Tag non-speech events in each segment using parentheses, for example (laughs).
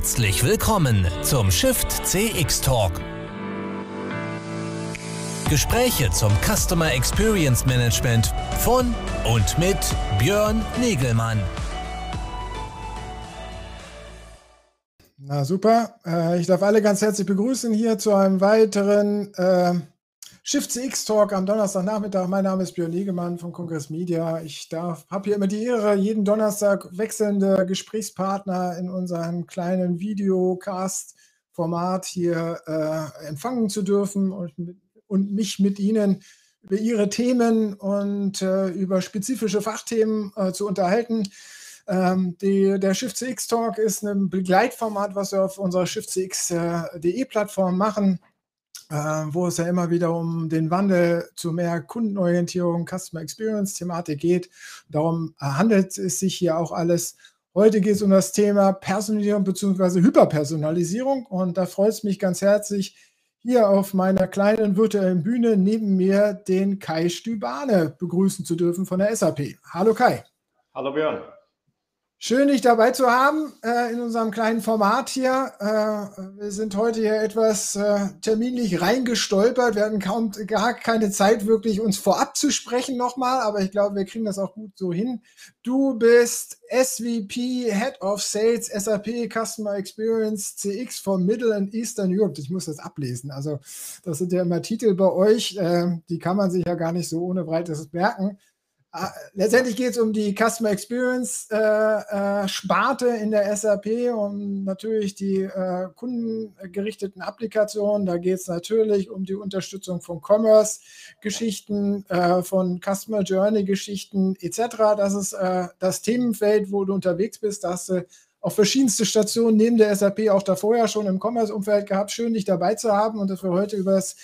Herzlich willkommen zum Shift CX Talk. Gespräche zum Customer Experience Management von und mit Björn Negelmann. Na super. Äh, ich darf alle ganz herzlich begrüßen hier zu einem weiteren äh, Shift CX Talk am Donnerstagnachmittag. Mein Name ist Björn Legemann von Kongress Media. Ich habe hier immer die Ehre, jeden Donnerstag wechselnde Gesprächspartner in unserem kleinen Videocast-Format hier äh, empfangen zu dürfen und, und, mich mit Ihnen über Ihre Themen und äh, über spezifische Fachthemen äh, zu unterhalten. Ähm, die, der Shift CX Talk ist ein Begleitformat, was wir auf unserer shiftcx.de Plattform machen äh, wo es ja immer wieder um den Wandel zu mehr Kundenorientierung, Customer Experience Thematik geht. Darum handelt es sich hier auch alles. Heute geht es um das Thema Personalisierung bzw. Hyperpersonalisierung und da freut es mich ganz herzlich, hier auf meiner kleinen virtuellen Bühne neben mir den Kai Stübane begrüßen zu dürfen von der SAP. Hallo Kai. Hallo Björn. Schön, dich dabei zu haben äh, in unserem kleinen Format hier. Äh, wir sind heute hier etwas äh, terminlich reingestolpert. Wir hatten kaum gar keine Zeit, wirklich uns vorab zu sprechen nochmal, aber ich glaube, wir kriegen das auch gut so hin. Du bist SVP Head of Sales SAP Customer Experience CX for Middle and Eastern Europe. Ich muss das ablesen. Also, das sind ja immer Titel bei euch, äh, die kann man sich ja gar nicht so ohne breites merken. Ah, letztendlich geht es um die Customer Experience äh, äh, Sparte in der SAP, um natürlich die äh, kundengerichteten Applikationen. Da geht es natürlich um die Unterstützung von Commerce-Geschichten, äh, von Customer Journey-Geschichten etc. Das ist äh, das Themenfeld, wo du unterwegs bist. Da hast du auf verschiedenste Stationen neben der SAP auch davor ja schon im Commerce-Umfeld gehabt. Schön, dich dabei zu haben und dass wir heute über das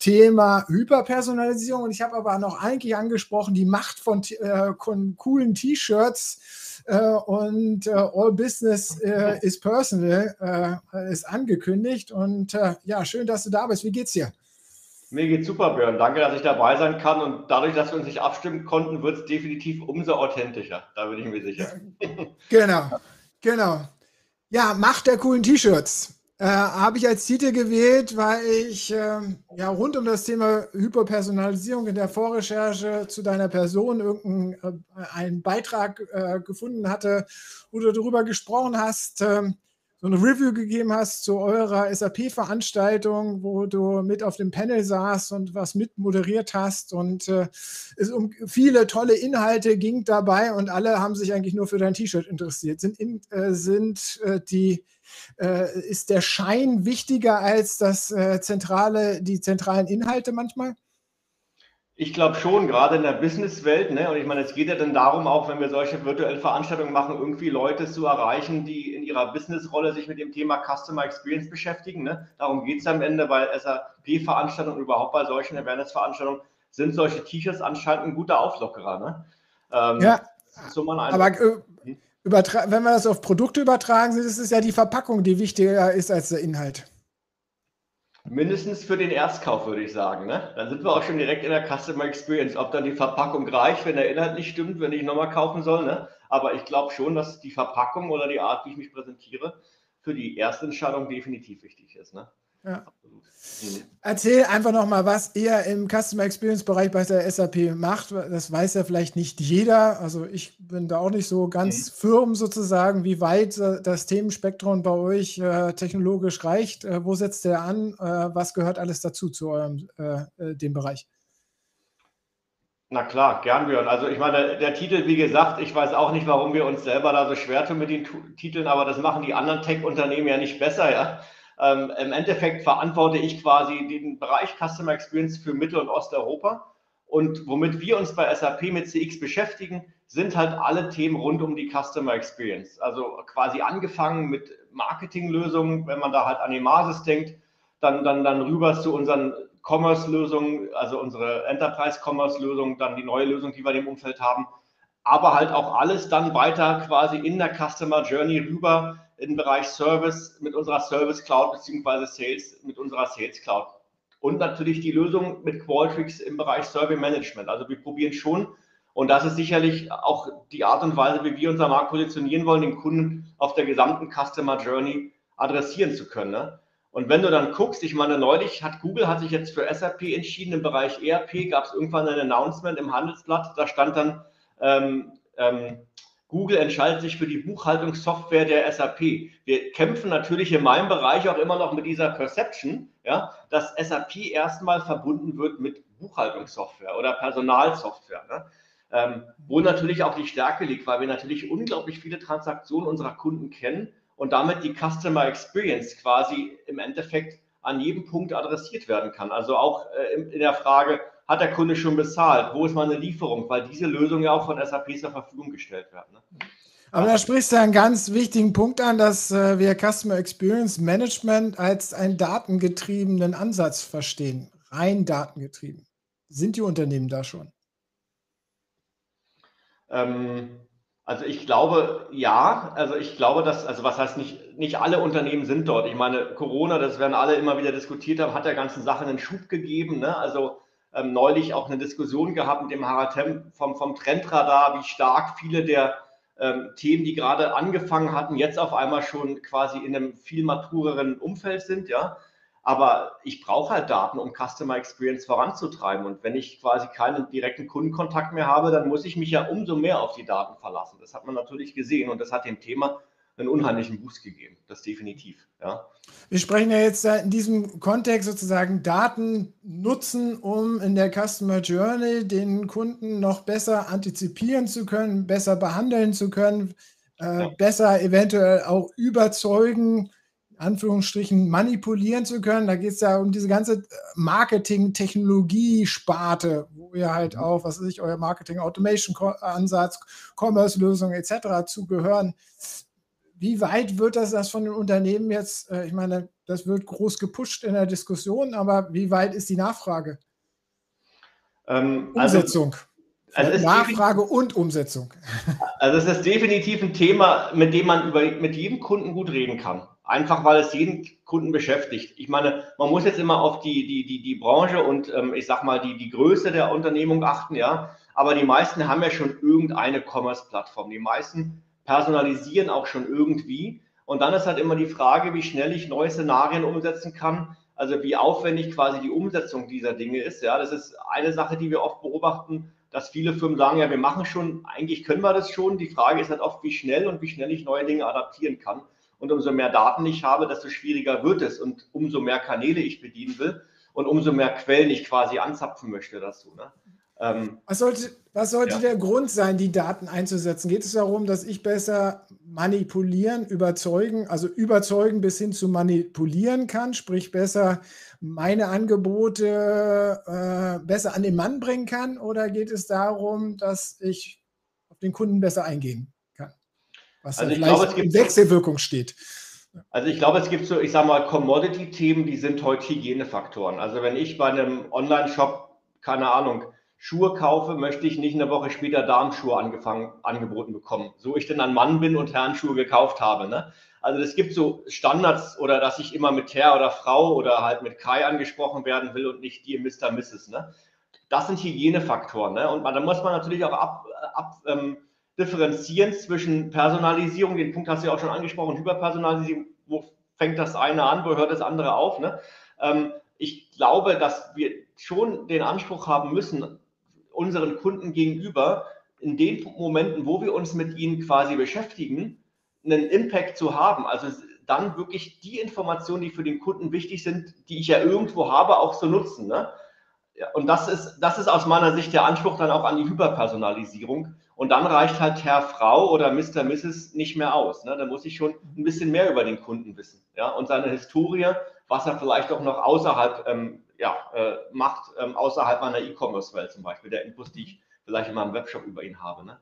Thema Hyperpersonalisierung. Und ich habe aber noch eigentlich angesprochen, die Macht von, äh, von coolen T-Shirts äh, und äh, All Business äh, is Personal äh, ist angekündigt. Und äh, ja, schön, dass du da bist. Wie geht's dir? Mir geht's super, Björn. Danke, dass ich dabei sein kann. Und dadurch, dass wir uns nicht abstimmen konnten, wird es definitiv umso authentischer. Da bin ich mir sicher. genau, genau. Ja, Macht der coolen T-Shirts. Äh, habe ich als Titel gewählt, weil ich äh, ja rund um das Thema Hyperpersonalisierung in der Vorrecherche zu deiner Person irgendeinen äh, Beitrag äh, gefunden hatte, wo du darüber gesprochen hast, ähm, so eine Review gegeben hast zu eurer SAP-Veranstaltung, wo du mit auf dem Panel saßt und was mit moderiert hast und äh, es um viele tolle Inhalte ging dabei und alle haben sich eigentlich nur für dein T-Shirt interessiert. Sind, in, sind die äh, ist der Schein wichtiger als das äh, zentrale, die zentralen Inhalte manchmal? Ich glaube schon, gerade in der Businesswelt. Ne? Und ich meine, es geht ja dann darum, auch wenn wir solche virtuellen Veranstaltungen machen, irgendwie Leute zu erreichen, die in ihrer Businessrolle sich mit dem Thema Customer Experience beschäftigen. Ne? Darum geht es am Ende bei SAP-Veranstaltungen und überhaupt bei solchen Awareness-Veranstaltungen sind solche T-Shirts anscheinend ein guter Auflockerer. Ne? Ähm, ja, so aber äh, wenn wir das auf Produkte übertragen, ist es ja die Verpackung, die wichtiger ist als der Inhalt. Mindestens für den Erstkauf, würde ich sagen. Ne? Dann sind wir auch schon direkt in der Customer Experience. Ob dann die Verpackung reicht, wenn der Inhalt nicht stimmt, wenn ich nochmal kaufen soll. Ne? Aber ich glaube schon, dass die Verpackung oder die Art, wie ich mich präsentiere, für die erste Entscheidung definitiv wichtig ist. Ne? Ja. Mhm. Erzähl einfach nochmal, was ihr im Customer Experience Bereich bei der SAP macht. Das weiß ja vielleicht nicht jeder. Also ich bin da auch nicht so ganz okay. firm sozusagen, wie weit äh, das Themenspektrum bei euch äh, technologisch reicht. Äh, wo setzt der an? Äh, was gehört alles dazu zu eurem dem Bereich? Na klar, gern Björn. Also ich meine, der Titel, wie gesagt, ich weiß auch nicht, warum wir uns selber da so schwer tun mit den Titeln, aber das machen die anderen Tech-Unternehmen ja nicht besser, ja. Ähm, Im Endeffekt verantworte ich quasi den Bereich Customer Experience für Mittel- und Osteuropa. Und womit wir uns bei SAP mit CX beschäftigen, sind halt alle Themen rund um die Customer Experience. Also quasi angefangen mit Marketinglösungen, wenn man da halt an die Masis denkt, dann, dann, dann rüber zu unseren Commerce-Lösungen, also unsere Enterprise-Commerce-Lösung, dann die neue Lösung, die wir in dem Umfeld haben, aber halt auch alles dann weiter quasi in der Customer Journey rüber im Bereich Service mit unserer Service Cloud beziehungsweise Sales mit unserer Sales Cloud. Und natürlich die Lösung mit Qualtrics im Bereich Survey Management. Also wir probieren schon, und das ist sicherlich auch die Art und Weise, wie wir unser Markt positionieren wollen, den Kunden auf der gesamten Customer Journey adressieren zu können. Ne? Und wenn du dann guckst, ich meine, neulich hat Google hat sich jetzt für SAP entschieden im Bereich ERP, gab es irgendwann ein Announcement im Handelsblatt, da stand dann, ähm, ähm, Google entscheidet sich für die Buchhaltungssoftware der SAP. Wir kämpfen natürlich in meinem Bereich auch immer noch mit dieser Perception, ja, dass SAP erstmal verbunden wird mit Buchhaltungssoftware oder Personalsoftware. Ne? Ähm, wo natürlich auch die Stärke liegt, weil wir natürlich unglaublich viele Transaktionen unserer Kunden kennen und damit die Customer Experience quasi im Endeffekt an jedem Punkt adressiert werden kann. Also auch äh, in der Frage, hat der Kunde schon bezahlt? Wo ist meine Lieferung? Weil diese Lösung ja auch von SAP zur Verfügung gestellt wird. Ne? Aber da sprichst du einen ganz wichtigen Punkt an, dass äh, wir Customer Experience Management als einen datengetriebenen Ansatz verstehen. Rein datengetrieben. Sind die Unternehmen da schon? Ähm, also ich glaube, ja. Also ich glaube, dass, also was heißt nicht, nicht alle Unternehmen sind dort. Ich meine, Corona, das werden alle immer wieder diskutiert haben, hat der ganzen Sache einen Schub gegeben. Ne? Also ähm, neulich auch eine Diskussion gehabt mit dem Haratem vom, vom Trendradar, wie stark viele der ähm, Themen, die gerade angefangen hatten, jetzt auf einmal schon quasi in einem viel matureren Umfeld sind, ja. Aber ich brauche halt Daten, um Customer Experience voranzutreiben. Und wenn ich quasi keinen direkten Kundenkontakt mehr habe, dann muss ich mich ja umso mehr auf die Daten verlassen. Das hat man natürlich gesehen und das hat dem Thema einen unheimlichen Boost gegeben. Das definitiv. Ja. Wir sprechen ja jetzt in diesem Kontext sozusagen Daten nutzen, um in der Customer Journey den Kunden noch besser antizipieren zu können, besser behandeln zu können, äh, ja. besser eventuell auch überzeugen Anführungsstrichen manipulieren zu können. Da geht es ja um diese ganze Marketing-Technologie-Sparte, wo ihr halt mhm. auch, was weiß ich, euer Marketing-Automation-Ansatz, Commerce-Lösungen etc. zugehören. Wie weit wird das, das von den Unternehmen jetzt, äh, ich meine, das wird groß gepusht in der Diskussion, aber wie weit ist die Nachfrage? Ähm, also Umsetzung. Also, also Nachfrage und Umsetzung. Also es ist definitiv ein Thema, mit dem man über, mit jedem Kunden gut reden kann einfach weil es jeden Kunden beschäftigt. Ich meine, man muss jetzt immer auf die, die, die, die Branche und ähm, ich sag mal die, die Größe der Unternehmung achten, ja. Aber die meisten haben ja schon irgendeine Commerce-Plattform. Die meisten personalisieren auch schon irgendwie. Und dann ist halt immer die Frage, wie schnell ich neue Szenarien umsetzen kann. Also wie aufwendig quasi die Umsetzung dieser Dinge ist. Ja, das ist eine Sache, die wir oft beobachten, dass viele Firmen sagen, ja, wir machen schon, eigentlich können wir das schon. Die Frage ist halt oft, wie schnell und wie schnell ich neue Dinge adaptieren kann. Und umso mehr Daten ich habe, desto schwieriger wird es. Und umso mehr Kanäle ich bedienen will und umso mehr Quellen ich quasi anzapfen möchte dazu. Ne? Ähm, was sollte, was sollte ja. der Grund sein, die Daten einzusetzen? Geht es darum, dass ich besser manipulieren, überzeugen, also überzeugen bis hin zu manipulieren kann, sprich besser meine Angebote äh, besser an den Mann bringen kann? Oder geht es darum, dass ich auf den Kunden besser eingehen was also ich glaube, es gibt in Wechselwirkung steht. Also ich glaube, es gibt so, ich sage mal, Commodity-Themen, die sind heute Hygienefaktoren. Also wenn ich bei einem Online-Shop, keine Ahnung, Schuhe kaufe, möchte ich nicht eine Woche später Darmschuhe angefangen, angeboten bekommen. So ich denn ein Mann bin und Herrenschuhe gekauft habe. Ne? Also es gibt so Standards oder dass ich immer mit Herr oder Frau oder halt mit Kai angesprochen werden will und nicht die Mr. Mrs. Ne? Das sind Hygienefaktoren. Ne? Und man, da muss man natürlich auch ab, ab ähm, differenzieren zwischen Personalisierung, den Punkt hast du ja auch schon angesprochen, Hyperpersonalisierung, wo fängt das eine an, wo hört das andere auf? Ne? Ähm, ich glaube, dass wir schon den Anspruch haben müssen, unseren Kunden gegenüber in den Momenten, wo wir uns mit ihnen quasi beschäftigen, einen Impact zu haben. Also dann wirklich die Informationen, die für den Kunden wichtig sind, die ich ja irgendwo habe, auch zu nutzen. Ne? Und das ist, das ist aus meiner Sicht der Anspruch dann auch an die Hyperpersonalisierung. Und dann reicht halt Herr, Frau oder Mr. Mrs. nicht mehr aus. Ne? Da muss ich schon ein bisschen mehr über den Kunden wissen. Ja? Und seine Historie, was er vielleicht auch noch außerhalb ähm, ja, äh, macht, ähm, außerhalb meiner E-Commerce-Welt zum Beispiel, der Infos, die ich vielleicht in meinem Webshop über ihn habe. Ne?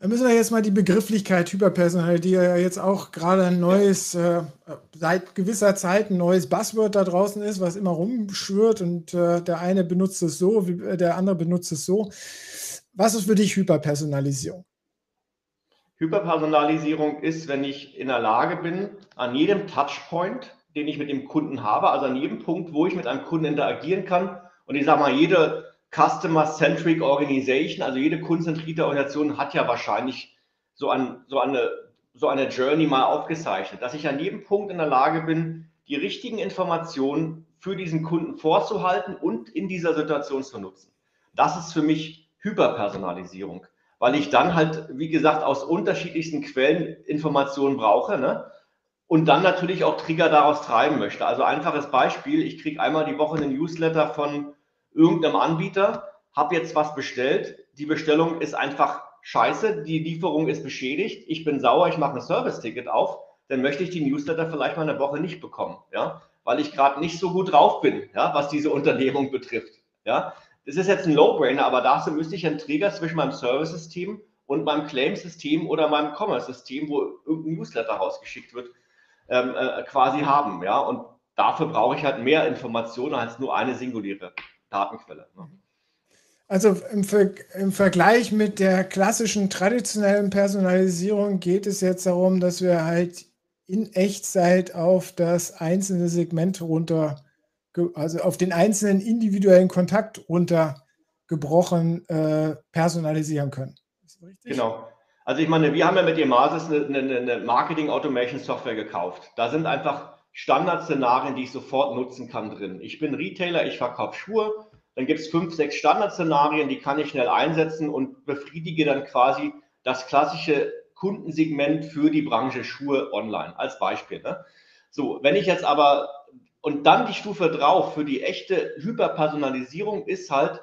Da müssen wir jetzt mal die Begrifflichkeit Hyperpersonal, die ja jetzt auch gerade ein neues, äh, seit gewisser Zeit ein neues Buzzword da draußen ist, was immer rumschwört und äh, der eine benutzt es so, äh, der andere benutzt es so. Was ist für dich Hyperpersonalisierung? Hyperpersonalisierung ist, wenn ich in der Lage bin, an jedem Touchpoint, den ich mit dem Kunden habe, also an jedem Punkt, wo ich mit einem Kunden interagieren kann, und ich sage mal, jede Customer-Centric Organization, also jede kundenzentrierte Organisation hat ja wahrscheinlich so, ein, so eine so eine Journey mal aufgezeichnet, dass ich an jedem Punkt in der Lage bin, die richtigen Informationen für diesen Kunden vorzuhalten und in dieser Situation zu nutzen. Das ist für mich Hyperpersonalisierung, weil ich dann halt, wie gesagt, aus unterschiedlichsten Quellen Informationen brauche ne? Und dann natürlich auch Trigger daraus treiben möchte. Also einfaches Beispiel, ich kriege einmal die Woche einen Newsletter von irgendeinem Anbieter, habe jetzt was bestellt, die Bestellung ist einfach scheiße, die Lieferung ist beschädigt, ich bin sauer, ich mache ein Service-Ticket auf, dann möchte ich die Newsletter vielleicht mal eine Woche nicht bekommen, ja, weil ich gerade nicht so gut drauf bin, ja, was diese Unternehmung betrifft, ja. Das ist jetzt ein Low-Brainer, aber dazu müsste ich einen Träger zwischen meinem Service-System und meinem Claim-System oder meinem Commerce-System, wo irgendein Newsletter rausgeschickt wird, ähm, äh, quasi haben, ja. Und dafür brauche ich halt mehr Informationen als nur eine singuläre Datenquelle. Ne? Also im, Ver im, Vergleich mit der klassischen traditionellen Personalisierung geht es jetzt darum, dass wir halt in Echtzeit auf das einzelne Segment runter, also auf den einzelnen individuellen Kontakt runtergebrochen äh, personalisieren können. Genau. Also ich meine, wir haben ja mit Emasis eine, eine, eine Marketing Automation Software gekauft. Da sind einfach Standardszenarien, die ich sofort nutzen kann drin. Ich bin Retailer, ich verkaufe Schuhe dann gibt es fünf, sechs Standardszenarien, die kann ich schnell einsetzen und befriedige dann quasi das klassische Kundensegment für die Branche Schuhe online als Beispiel. Ne? So, wenn ich jetzt aber und dann die Stufe drauf für die echte Hyperpersonalisierung ist halt,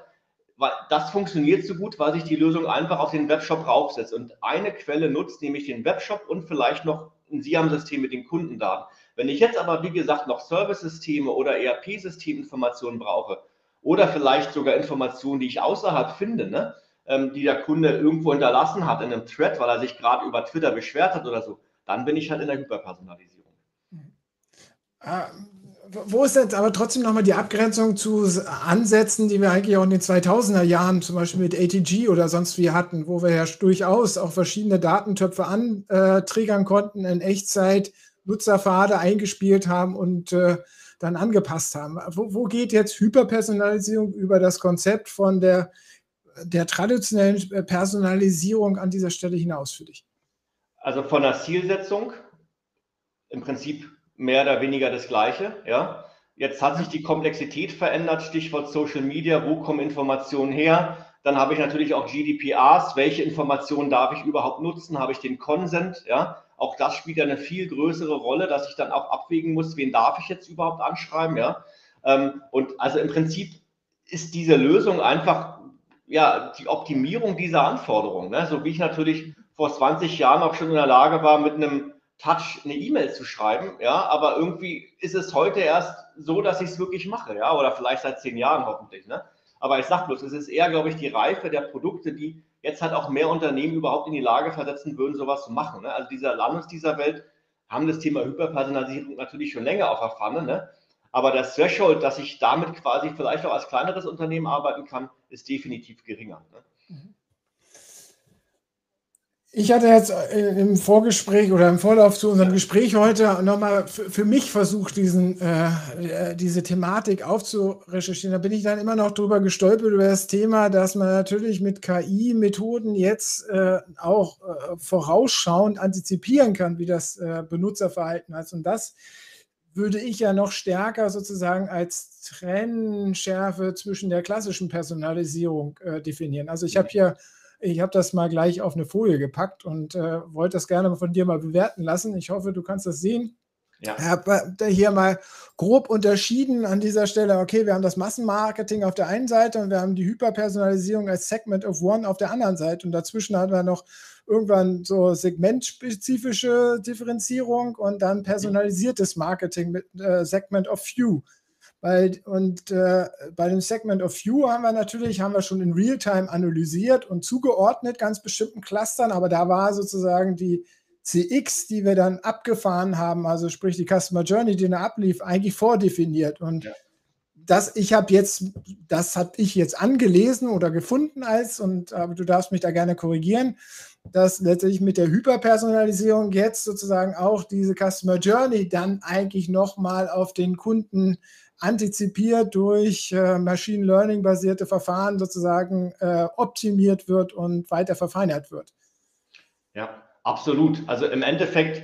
das funktioniert so gut, weil sich die Lösung einfach auf den Webshop raufsetzt und eine Quelle nutzt, nämlich den Webshop und vielleicht noch ein SIAM-System mit den Kundendaten. Wenn ich jetzt aber, wie gesagt, noch Service-Systeme oder ERP-Systeminformationen brauche, oder vielleicht sogar Informationen, die ich außerhalb finde, ne? ähm, die der Kunde irgendwo hinterlassen hat in einem Thread, weil er sich gerade über Twitter beschwert hat oder so, dann bin ich halt in der Hyperpersonalisierung. Ah, wo ist jetzt aber trotzdem nochmal die Abgrenzung zu Ansätzen, die wir eigentlich auch in den 2000er Jahren zum Beispiel mit ATG oder sonst wie hatten, wo wir ja durchaus auch verschiedene Datentöpfe antriggern konnten, in Echtzeit Nutzerpfade eingespielt haben und äh, dann angepasst haben. Wo, wo geht jetzt Hyperpersonalisierung über das Konzept von der, der traditionellen Personalisierung an dieser Stelle hinaus für dich? Also von der Zielsetzung im Prinzip mehr oder weniger das Gleiche. Ja. Jetzt hat sich die Komplexität verändert, Stichwort Social Media, wo kommen Informationen her? Dann habe ich natürlich auch GDPRs, welche Informationen darf ich überhaupt nutzen? Habe ich den Consent? Ja? Auch das spielt eine viel größere Rolle, dass ich dann auch abwägen muss, wen darf ich jetzt überhaupt anschreiben, ja. Ähm, und also im Prinzip ist diese Lösung einfach ja die Optimierung dieser Anforderungen. Ne? So wie ich natürlich vor 20 Jahren auch schon in der Lage war, mit einem Touch eine E-Mail zu schreiben, ja, aber irgendwie ist es heute erst so, dass ich es wirklich mache, ja, oder vielleicht seit zehn Jahren hoffentlich, ne? Aber ich sage bloß, es ist eher, glaube ich, die Reife der Produkte, die jetzt halt auch mehr Unternehmen überhaupt in die Lage versetzen würden, sowas zu machen. Ne? Also dieser Landes dieser Welt haben das Thema Hyperpersonalisierung natürlich schon länger auf der Pfanne. Ne? Aber das Threshold, dass ich damit quasi vielleicht auch als kleineres Unternehmen arbeiten kann, ist definitiv geringer. Ne? Ich hatte jetzt äh, im Vorgespräch oder im Vorlauf zu unserem Gespräch heute nochmal für mich versucht, diesen, äh, äh, diese Thematik aufzurecherchieren. Da bin ich dann immer noch drüber gestolpert über das Thema, dass man natürlich mit KI-Methoden jetzt äh, auch äh, vorausschauend antizipieren kann, wie das äh, Benutzerverhalten ist. Und das würde ich ja noch stärker sozusagen als Trennschärfe zwischen der klassischen Personalisierung definieren. Also ich habe hier ich habe das mal gleich auf eine Folie gepackt und äh, wollte das gerne von dir mal bewerten lassen. Ich hoffe, du kannst das sehen. Ja. Ich habe hier mal grob unterschieden an dieser Stelle. Okay, wir haben das Massenmarketing auf der einen Seite und wir haben die Hyperpersonalisierung als Segment of One auf der anderen Seite. Und dazwischen haben wir noch irgendwann so segmentspezifische Differenzierung und dann personalisiertes Marketing mit äh, Segment of Few. Weil, und äh, bei dem Segment of View haben wir natürlich, haben wir schon in Realtime analysiert und zugeordnet ganz bestimmten Clustern, aber da war sozusagen die CX, die wir dann abgefahren haben, also sprich die Customer Journey, die da ablief, eigentlich vordefiniert. Und ja. das, ich habe jetzt, das habe ich jetzt angelesen oder gefunden als, und aber du darfst mich da gerne korrigieren, dass letztendlich mit der Hyperpersonalisierung jetzt sozusagen auch diese Customer Journey dann eigentlich nochmal auf den Kunden antizipiert durch äh, Machine Learning basierte Verfahren sozusagen äh, optimiert wird und weiter verfeinert wird. Ja, Absolut. Also im Endeffekt,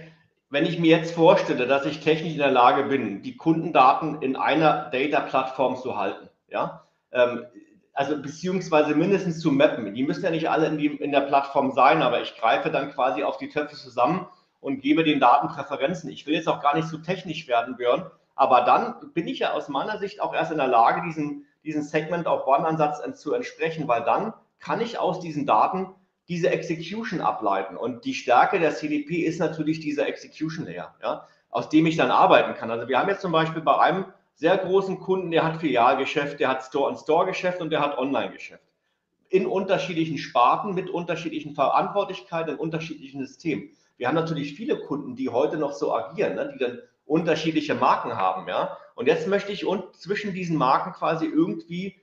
wenn ich mir jetzt vorstelle, dass ich technisch in der Lage bin, die Kundendaten in einer Data-Plattform zu halten, ja, ähm, also beziehungsweise mindestens zu mappen. Die müssen ja nicht alle in, die, in der Plattform sein, aber ich greife dann quasi auf die Töpfe zusammen und gebe den Daten Präferenzen. Ich will jetzt auch gar nicht so technisch werden, Björn, aber dann bin ich ja aus meiner Sicht auch erst in der Lage, diesen, diesen Segment of One-Ansatz zu entsprechen, weil dann kann ich aus diesen Daten diese Execution ableiten. Und die Stärke der CDP ist natürlich dieser Execution Layer, ja, aus dem ich dann arbeiten kann. Also wir haben jetzt zum Beispiel bei einem sehr großen Kunden, der hat Filialgeschäft, der hat Store-on-Store-Geschäft und der hat Online-Geschäft. In unterschiedlichen Sparten, mit unterschiedlichen Verantwortlichkeiten, in unterschiedlichen Systemen. Wir haben natürlich viele Kunden, die heute noch so agieren, ne, die dann unterschiedliche Marken haben, ja. Und jetzt möchte ich zwischen diesen Marken quasi irgendwie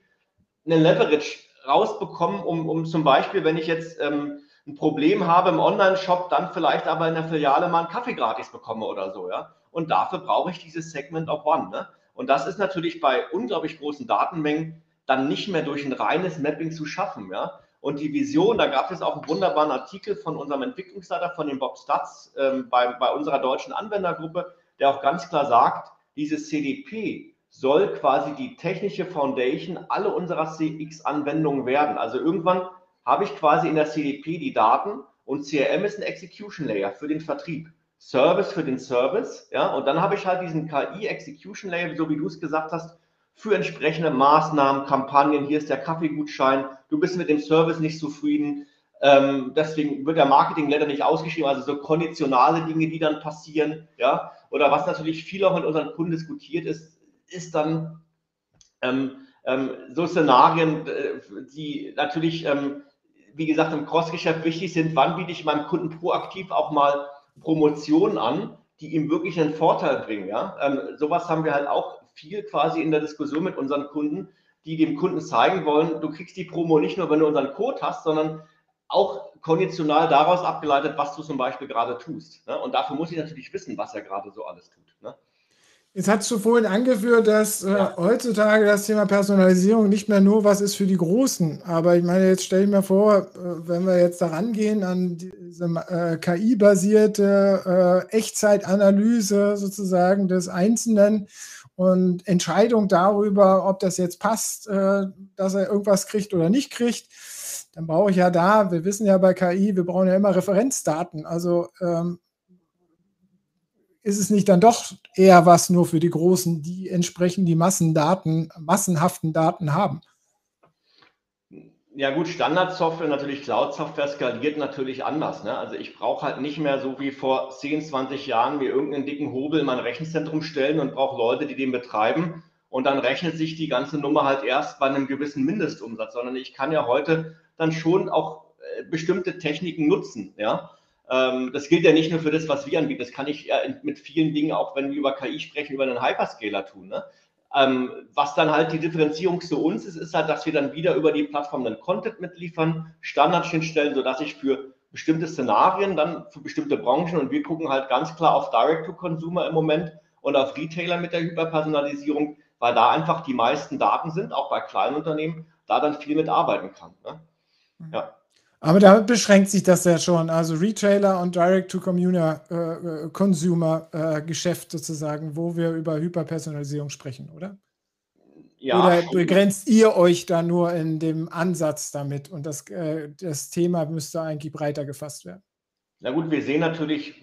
eine Leverage rausbekommen, um, um zum Beispiel, wenn ich jetzt ähm, ein Problem habe im Online-Shop, dann vielleicht aber in der Filiale mal einen Kaffee gratis bekomme oder so, ja. Und dafür brauche ich dieses Segment of One. Ne? Und das ist natürlich bei unglaublich großen Datenmengen dann nicht mehr durch ein reines Mapping zu schaffen. Ja? Und die Vision, da gab es auch einen wunderbaren Artikel von unserem Entwicklungsleiter, von dem Bob Statz, ähm, bei, bei unserer deutschen Anwendergruppe, der auch ganz klar sagt, dieses CDP soll quasi die technische Foundation aller unserer CX-Anwendungen werden. Also irgendwann habe ich quasi in der CDP die Daten und CRM ist ein Execution Layer für den Vertrieb. Service für den Service, ja, und dann habe ich halt diesen KI Execution Layer, so wie du es gesagt hast, für entsprechende Maßnahmen, Kampagnen. Hier ist der Kaffeegutschein. Du bist mit dem Service nicht zufrieden. Ähm, deswegen wird der Marketing leider nicht ausgeschrieben. Also so konditionale Dinge, die dann passieren, ja. Oder was natürlich viel auch mit unseren Kunden diskutiert ist, ist dann ähm, ähm, so Szenarien, äh, die natürlich, ähm, wie gesagt, im Crossgeschäft wichtig sind. Wann biete ich meinem Kunden proaktiv auch mal Promotionen an, die ihm wirklich einen Vorteil bringen. Ja? Ähm, sowas haben wir halt auch viel quasi in der Diskussion mit unseren Kunden, die dem Kunden zeigen wollen, du kriegst die Promo nicht nur, wenn du unseren Code hast, sondern auch konditional daraus abgeleitet, was du zum Beispiel gerade tust. Ne? Und dafür muss ich natürlich wissen, was er gerade so alles tut. Ne? Jetzt hast du vorhin angeführt, dass äh, ja. heutzutage das Thema Personalisierung nicht mehr nur was ist für die Großen. Aber ich meine, jetzt stell ich mir vor, äh, wenn wir jetzt daran gehen an diese äh, KI-basierte äh, Echtzeitanalyse sozusagen des Einzelnen und Entscheidung darüber, ob das jetzt passt, äh, dass er irgendwas kriegt oder nicht kriegt, dann brauche ich ja da, wir wissen ja bei KI, wir brauchen ja immer Referenzdaten. Also ähm, ist es nicht dann doch eher was nur für die Großen, die entsprechend die Massendaten, massenhaften Daten haben? Ja gut, Standardsoftware, natürlich Cloud-Software skaliert natürlich anders. Ne? Also ich brauche halt nicht mehr so wie vor 10, 20 Jahren mir irgendeinen dicken Hobel in mein Rechenzentrum stellen und brauche Leute, die den betreiben. Und dann rechnet sich die ganze Nummer halt erst bei einem gewissen Mindestumsatz, sondern ich kann ja heute dann schon auch äh, bestimmte Techniken nutzen. Ja? Ähm, das gilt ja nicht nur für das, was wir anbieten. Das kann ich ja mit vielen Dingen, auch wenn wir über KI sprechen, über einen Hyperscaler tun. Ne? Ähm, was dann halt die Differenzierung zu uns ist, ist halt, dass wir dann wieder über die Plattform dann Content mitliefern, Standardschnittstellen, sodass ich für bestimmte Szenarien dann für bestimmte Branchen und wir gucken halt ganz klar auf Direct-to-Consumer im Moment und auf Retailer mit der Hyperpersonalisierung, weil da einfach die meisten Daten sind, auch bei kleinen Unternehmen, da dann viel mitarbeiten kann. Ne? Ja. Aber da beschränkt sich das ja schon. Also Retailer und Direct-to-Consumer-Geschäft äh, äh sozusagen, wo wir über Hyperpersonalisierung sprechen, oder? Ja. Oder begrenzt ihr euch da nur in dem Ansatz damit und das, äh, das Thema müsste eigentlich breiter gefasst werden? Na gut, wir sehen natürlich,